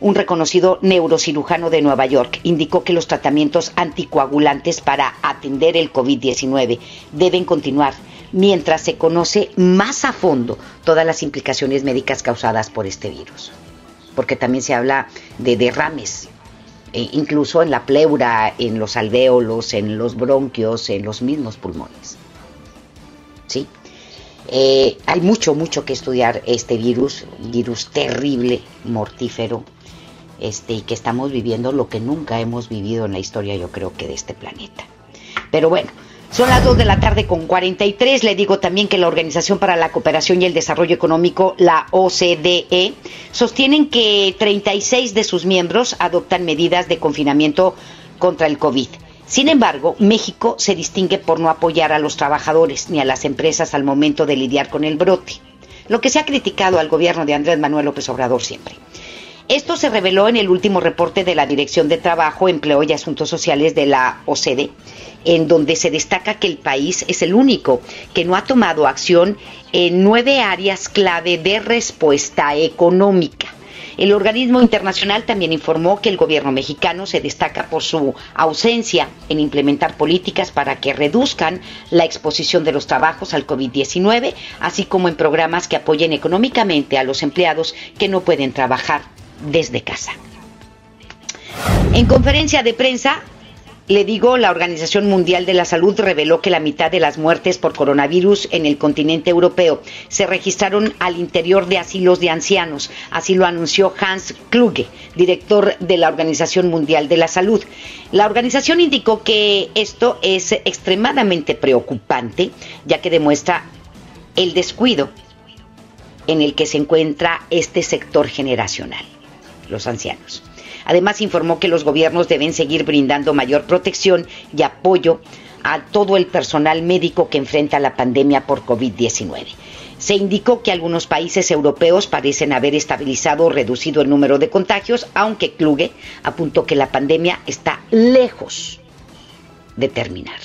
un reconocido neurocirujano de Nueva York, indicó que los tratamientos anticoagulantes para atender el COVID-19 deben continuar mientras se conoce más a fondo todas las implicaciones médicas causadas por este virus. Porque también se habla de derrames, e incluso en la pleura, en los alvéolos, en los bronquios, en los mismos pulmones. ¿Sí? Eh, hay mucho, mucho que estudiar este virus, virus terrible, mortífero, este, y que estamos viviendo lo que nunca hemos vivido en la historia, yo creo que de este planeta. Pero bueno, son las 2 de la tarde con 43. Le digo también que la Organización para la Cooperación y el Desarrollo Económico, la OCDE, sostienen que 36 de sus miembros adoptan medidas de confinamiento contra el COVID. Sin embargo, México se distingue por no apoyar a los trabajadores ni a las empresas al momento de lidiar con el brote, lo que se ha criticado al gobierno de Andrés Manuel López Obrador siempre. Esto se reveló en el último reporte de la Dirección de Trabajo, Empleo y Asuntos Sociales de la OCDE, en donde se destaca que el país es el único que no ha tomado acción en nueve áreas clave de respuesta económica. El organismo internacional también informó que el gobierno mexicano se destaca por su ausencia en implementar políticas para que reduzcan la exposición de los trabajos al COVID-19, así como en programas que apoyen económicamente a los empleados que no pueden trabajar desde casa. En conferencia de prensa, le digo, la Organización Mundial de la Salud reveló que la mitad de las muertes por coronavirus en el continente europeo se registraron al interior de asilos de ancianos. Así lo anunció Hans Kluge, director de la Organización Mundial de la Salud. La organización indicó que esto es extremadamente preocupante, ya que demuestra el descuido en el que se encuentra este sector generacional, los ancianos. Además, informó que los gobiernos deben seguir brindando mayor protección y apoyo a todo el personal médico que enfrenta la pandemia por COVID-19. Se indicó que algunos países europeos parecen haber estabilizado o reducido el número de contagios, aunque Kluge apuntó que la pandemia está lejos de terminar.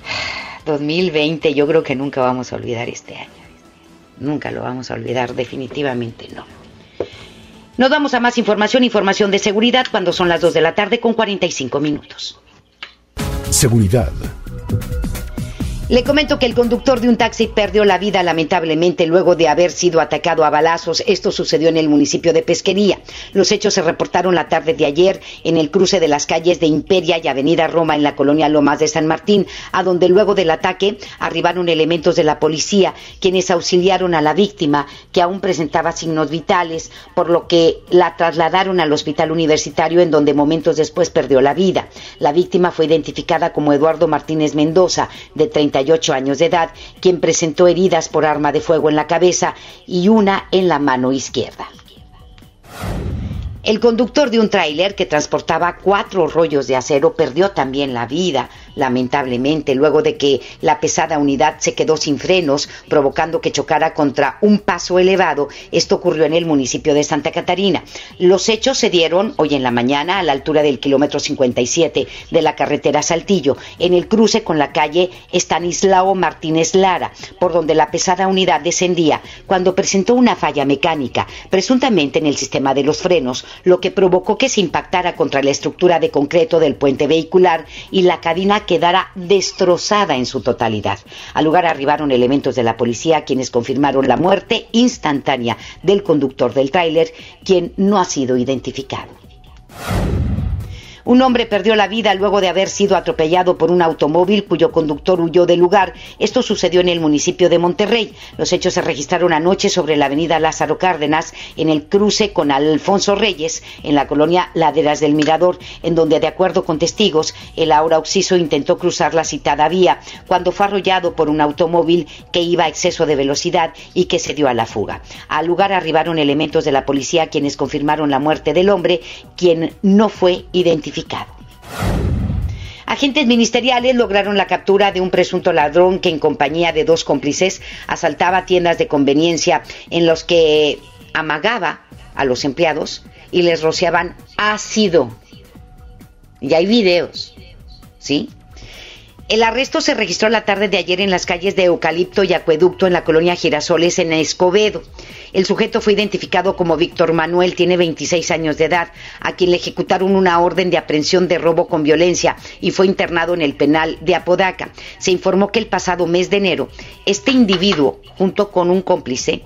*sighs* 2020, yo creo que nunca vamos a olvidar este año. Nunca lo vamos a olvidar, definitivamente no. Nos vamos a más información, información de seguridad, cuando son las 2 de la tarde con 45 minutos. Seguridad. Le comento que el conductor de un taxi perdió la vida lamentablemente luego de haber sido atacado a balazos. Esto sucedió en el municipio de Pesquería. Los hechos se reportaron la tarde de ayer en el cruce de las calles de Imperia y Avenida Roma en la colonia Lomas de San Martín, a donde luego del ataque arribaron elementos de la policía quienes auxiliaron a la víctima que aún presentaba signos vitales, por lo que la trasladaron al hospital universitario en donde momentos después perdió la vida. La víctima fue identificada como Eduardo Martínez Mendoza, de 30 años de edad, quien presentó heridas por arma de fuego en la cabeza y una en la mano izquierda. El conductor de un tráiler que transportaba cuatro rollos de acero perdió también la vida lamentablemente, luego de que la pesada unidad se quedó sin frenos, provocando que chocara contra un paso elevado. Esto ocurrió en el municipio de Santa Catarina. Los hechos se dieron hoy en la mañana a la altura del kilómetro 57 de la carretera Saltillo, en el cruce con la calle Estanislao Martínez Lara, por donde la pesada unidad descendía cuando presentó una falla mecánica, presuntamente en el sistema de los frenos, lo que provocó que se impactara contra la estructura de concreto del puente vehicular y la cabina quedara destrozada en su totalidad. Al lugar arribaron elementos de la policía quienes confirmaron la muerte instantánea del conductor del tráiler, quien no ha sido identificado. Un hombre perdió la vida luego de haber sido atropellado por un automóvil cuyo conductor huyó del lugar. Esto sucedió en el municipio de Monterrey. Los hechos se registraron anoche sobre la avenida Lázaro Cárdenas, en el cruce con Alfonso Reyes, en la colonia Laderas del Mirador, en donde, de acuerdo con testigos, el ahora Oxiso intentó cruzar la citada vía cuando fue arrollado por un automóvil que iba a exceso de velocidad y que se dio a la fuga. Al lugar arribaron elementos de la policía quienes confirmaron la muerte del hombre, quien no fue identificado Agentes ministeriales lograron la captura de un presunto ladrón que en compañía de dos cómplices asaltaba tiendas de conveniencia en los que amagaba a los empleados y les rociaban ácido. Y hay videos, ¿sí? El arresto se registró la tarde de ayer en las calles de Eucalipto y Acueducto en la colonia Girasoles en Escobedo. El sujeto fue identificado como Víctor Manuel, tiene 26 años de edad, a quien le ejecutaron una orden de aprehensión de robo con violencia y fue internado en el penal de Apodaca. Se informó que el pasado mes de enero, este individuo, junto con un cómplice,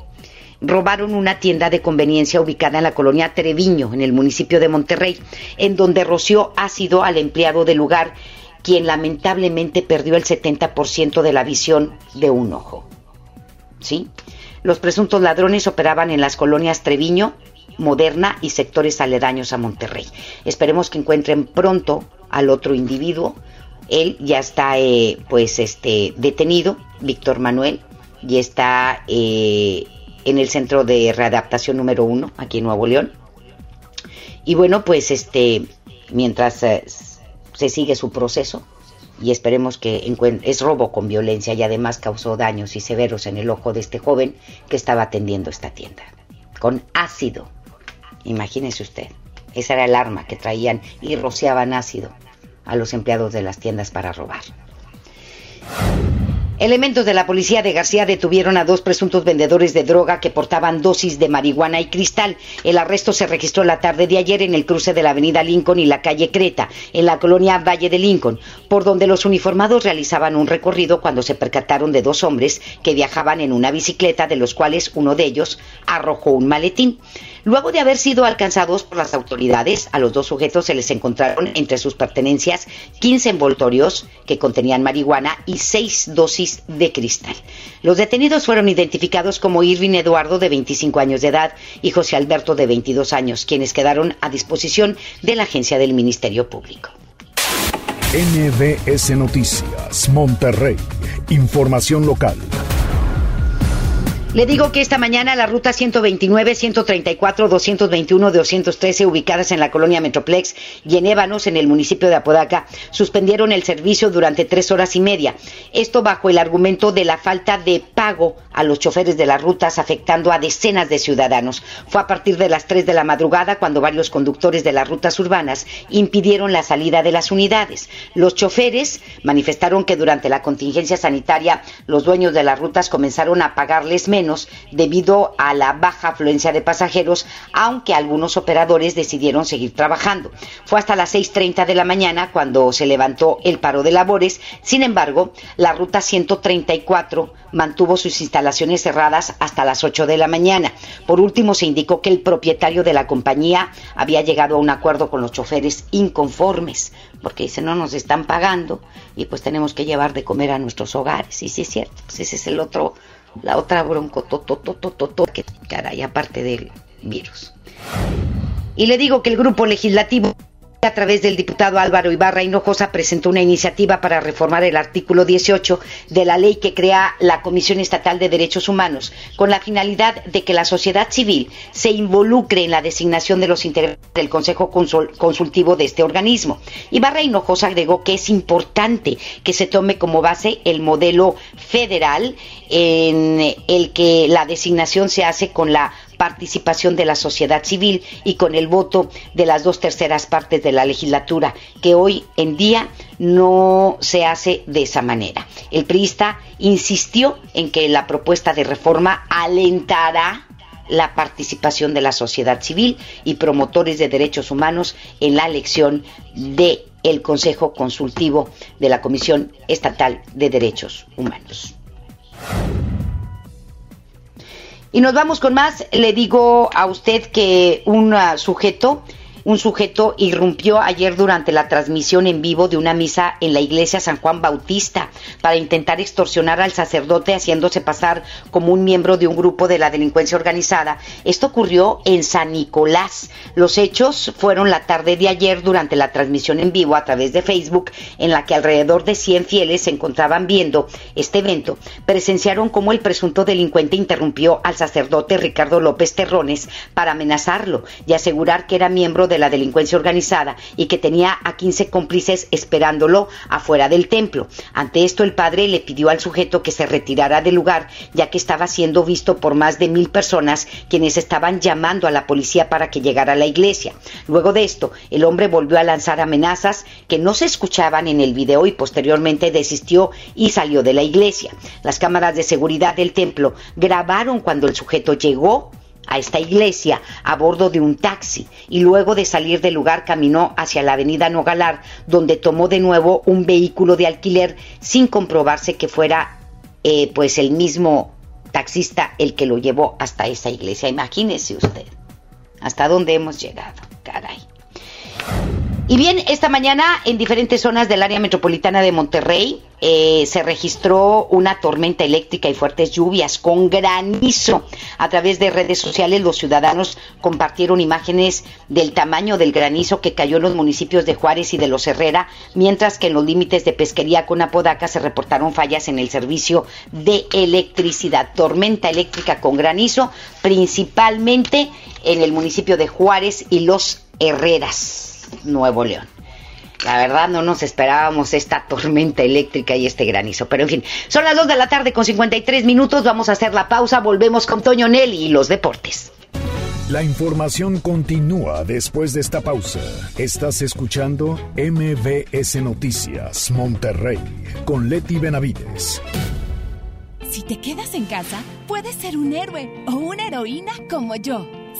robaron una tienda de conveniencia ubicada en la colonia Treviño, en el municipio de Monterrey, en donde roció ácido al empleado del lugar, quien lamentablemente perdió el 70% de la visión de un ojo. ¿Sí? Los presuntos ladrones operaban en las colonias Treviño, Moderna y sectores aledaños a Monterrey. Esperemos que encuentren pronto al otro individuo. Él ya está eh, pues este detenido, Víctor Manuel, y está eh, en el centro de readaptación número uno, aquí en Nuevo León. Y bueno, pues este, mientras eh, se sigue su proceso, y esperemos que es robo con violencia y además causó daños y severos en el ojo de este joven que estaba atendiendo esta tienda, con ácido. Imagínese usted, esa era el arma que traían y rociaban ácido a los empleados de las tiendas para robar. Elementos de la policía de García detuvieron a dos presuntos vendedores de droga que portaban dosis de marihuana y cristal. El arresto se registró la tarde de ayer en el cruce de la avenida Lincoln y la calle Creta, en la colonia Valle de Lincoln, por donde los uniformados realizaban un recorrido cuando se percataron de dos hombres que viajaban en una bicicleta, de los cuales uno de ellos arrojó un maletín. Luego de haber sido alcanzados por las autoridades, a los dos sujetos se les encontraron entre sus pertenencias 15 envoltorios que contenían marihuana y 6 dosis de cristal. Los detenidos fueron identificados como Irving Eduardo, de 25 años de edad, y José Alberto, de 22 años, quienes quedaron a disposición de la agencia del Ministerio Público. NBS Noticias, Monterrey. Información local. Le digo que esta mañana la ruta 129, 134, 221, 213, ubicadas en la colonia Metroplex y en Ébanos, en el municipio de Apodaca, suspendieron el servicio durante tres horas y media. Esto bajo el argumento de la falta de pago a los choferes de las rutas, afectando a decenas de ciudadanos. Fue a partir de las 3 de la madrugada cuando varios conductores de las rutas urbanas impidieron la salida de las unidades. Los choferes manifestaron que durante la contingencia sanitaria los dueños de las rutas comenzaron a pagarles menos debido a la baja afluencia de pasajeros, aunque algunos operadores decidieron seguir trabajando. Fue hasta las 6.30 de la mañana cuando se levantó el paro de labores. Sin embargo, la ruta 134 mantuvo sus instalaciones cerradas hasta las 8 de la mañana. Por último, se indicó que el propietario de la compañía había llegado a un acuerdo con los choferes inconformes, porque dice no nos están pagando y pues tenemos que llevar de comer a nuestros hogares. Y sí es cierto, pues ese es el otro la otra bronco, que caray, aparte del virus. Y le digo que el grupo legislativo a través del diputado Álvaro Ibarra Hinojosa presentó una iniciativa para reformar el artículo 18 de la ley que crea la Comisión Estatal de Derechos Humanos, con la finalidad de que la sociedad civil se involucre en la designación de los integrantes del Consejo Consultivo de este organismo. Ibarra Hinojosa agregó que es importante que se tome como base el modelo federal en el que la designación se hace con la participación de la sociedad civil y con el voto de las dos terceras partes de la legislatura, que hoy en día no se hace de esa manera. El priista insistió en que la propuesta de reforma alentará la participación de la sociedad civil y promotores de derechos humanos en la elección de el Consejo Consultivo de la Comisión Estatal de Derechos Humanos. Y nos vamos con más. Le digo a usted que un ah, sujeto un sujeto irrumpió ayer durante la transmisión en vivo de una misa en la iglesia San Juan Bautista para intentar extorsionar al sacerdote haciéndose pasar como un miembro de un grupo de la delincuencia organizada. Esto ocurrió en San Nicolás. Los hechos fueron la tarde de ayer durante la transmisión en vivo a través de Facebook en la que alrededor de 100 fieles se encontraban viendo este evento. Presenciaron cómo el presunto delincuente interrumpió al sacerdote Ricardo López Terrones para amenazarlo y asegurar que era miembro de de la delincuencia organizada y que tenía a 15 cómplices esperándolo afuera del templo. Ante esto, el padre le pidió al sujeto que se retirara del lugar, ya que estaba siendo visto por más de mil personas quienes estaban llamando a la policía para que llegara a la iglesia. Luego de esto, el hombre volvió a lanzar amenazas que no se escuchaban en el video y posteriormente desistió y salió de la iglesia. Las cámaras de seguridad del templo grabaron cuando el sujeto llegó a esta iglesia a bordo de un taxi y luego de salir del lugar caminó hacia la avenida Nogalar, donde tomó de nuevo un vehículo de alquiler sin comprobarse que fuera eh, pues el mismo taxista el que lo llevó hasta esa iglesia. Imagínese usted hasta dónde hemos llegado. Y bien, esta mañana en diferentes zonas del área metropolitana de Monterrey eh, se registró una tormenta eléctrica y fuertes lluvias con granizo. A través de redes sociales los ciudadanos compartieron imágenes del tamaño del granizo que cayó en los municipios de Juárez y de Los Herrera, mientras que en los límites de pesquería con Apodaca se reportaron fallas en el servicio de electricidad. Tormenta eléctrica con granizo, principalmente en el municipio de Juárez y Los Herreras. Nuevo León. La verdad no nos esperábamos esta tormenta eléctrica y este granizo. Pero en fin, son las 2 de la tarde con 53 minutos. Vamos a hacer la pausa. Volvemos con Toño Nelly y los deportes. La información continúa después de esta pausa. Estás escuchando MBS Noticias Monterrey con Leti Benavides. Si te quedas en casa, puedes ser un héroe o una heroína como yo.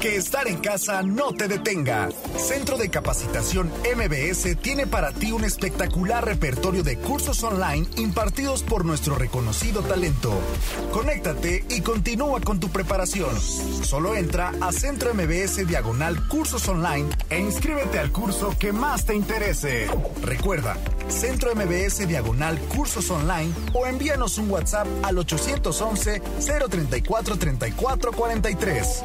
Que estar en casa no te detenga. Centro de Capacitación MBS tiene para ti un espectacular repertorio de cursos online impartidos por nuestro reconocido talento. Conéctate y continúa con tu preparación. Solo entra a Centro MBS Diagonal Cursos Online e inscríbete al curso que más te interese. Recuerda, Centro MBS Diagonal Cursos Online o envíanos un WhatsApp al 811 034 34 43.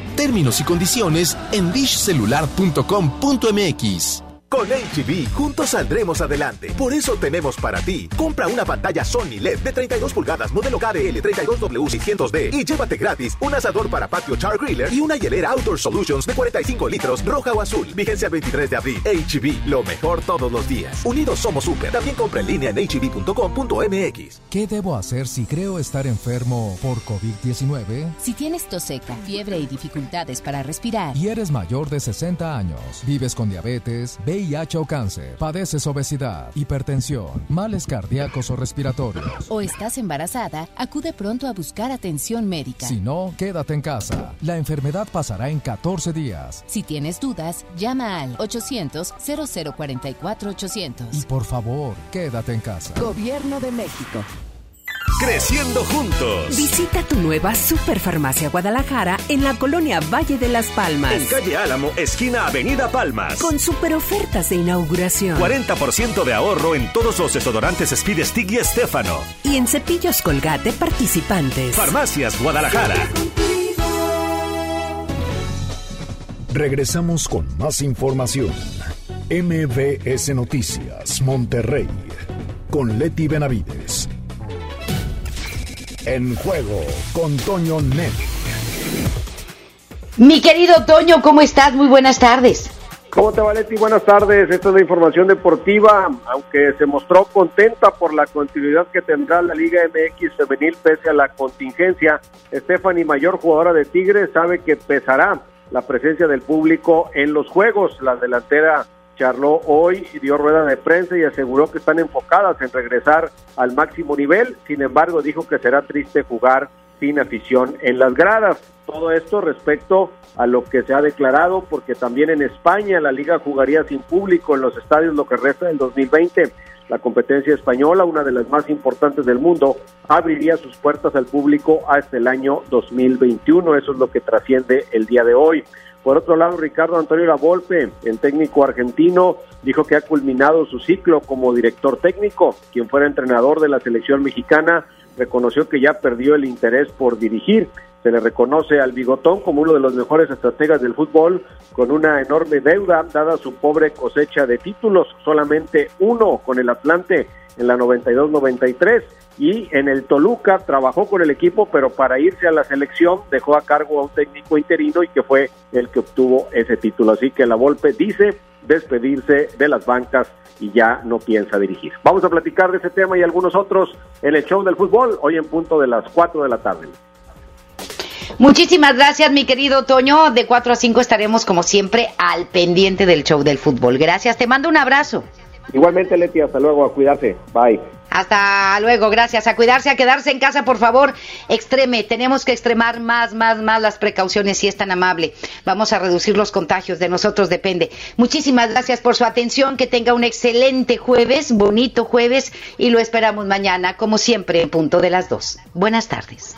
Términos y condiciones en dishcelular.com.mx. Con HB, juntos saldremos adelante. Por eso tenemos para ti. Compra una pantalla Sony LED de 32 pulgadas, modelo KDL 32W600D y llévate gratis un asador para patio Char Griller y una hielera Outdoor Solutions de 45 litros, roja o azul. Vigencia 23 de abril. HB, lo mejor todos los días. Unidos somos super. También compra en línea en hb.com.mx. ¿Qué debo hacer si creo estar enfermo por COVID-19? Si tienes tos seca, fiebre y dificultades para respirar. Y eres mayor de 60 años, vives con diabetes, VIH o cáncer, padeces obesidad, hipertensión, males cardíacos o respiratorios. O estás embarazada, acude pronto a buscar atención médica. Si no, quédate en casa. La enfermedad pasará en 14 días. Si tienes dudas, llama al 800-0044-800. Y por favor, quédate en casa. Gobierno de México. Creciendo juntos. Visita tu nueva Superfarmacia Guadalajara en la colonia Valle de las Palmas. En calle Álamo, esquina Avenida Palmas. Con super ofertas de inauguración. 40% de ahorro en todos los desodorantes Speed Stick y Estefano. Y en cepillos Colgate participantes. Farmacias Guadalajara. Regresamos con más información. MBS Noticias, Monterrey, con Leti Benavides. En juego con Toño Net. Mi querido Toño, ¿cómo estás? Muy buenas tardes. ¿Cómo te va, Leti? Buenas tardes. Esta es la información deportiva. Aunque se mostró contenta por la continuidad que tendrá la Liga MX femenil pese a la contingencia, Stephanie Mayor, jugadora de Tigres, sabe que pesará la presencia del público en los juegos. La delantera charló hoy dio rueda de prensa y aseguró que están enfocadas en regresar al máximo nivel. Sin embargo, dijo que será triste jugar sin afición en las gradas. Todo esto respecto a lo que se ha declarado, porque también en España la liga jugaría sin público en los estadios lo que resta del 2020. La competencia española, una de las más importantes del mundo, abriría sus puertas al público hasta el año 2021. Eso es lo que trasciende el día de hoy. Por otro lado, Ricardo Antonio Lavolpe, el técnico argentino, dijo que ha culminado su ciclo como director técnico. Quien fuera entrenador de la selección mexicana reconoció que ya perdió el interés por dirigir. Se le reconoce al Bigotón como uno de los mejores estrategas del fútbol, con una enorme deuda dada su pobre cosecha de títulos, solamente uno con el Atlante en la 92-93 y en el Toluca trabajó con el equipo, pero para irse a la selección dejó a cargo a un técnico interino y que fue el que obtuvo ese título. Así que la Volpe dice despedirse de las bancas y ya no piensa dirigir. Vamos a platicar de ese tema y algunos otros en el show del fútbol, hoy en punto de las 4 de la tarde. Muchísimas gracias, mi querido Toño. De 4 a 5 estaremos, como siempre, al pendiente del show del fútbol. Gracias, te mando un abrazo. Igualmente, Leti, hasta luego, a cuidarse. Bye. Hasta luego, gracias. A cuidarse, a quedarse en casa, por favor. Extreme, tenemos que extremar más, más, más las precauciones si es tan amable. Vamos a reducir los contagios, de nosotros depende. Muchísimas gracias por su atención, que tenga un excelente jueves, bonito jueves, y lo esperamos mañana, como siempre, en punto de las dos. Buenas tardes.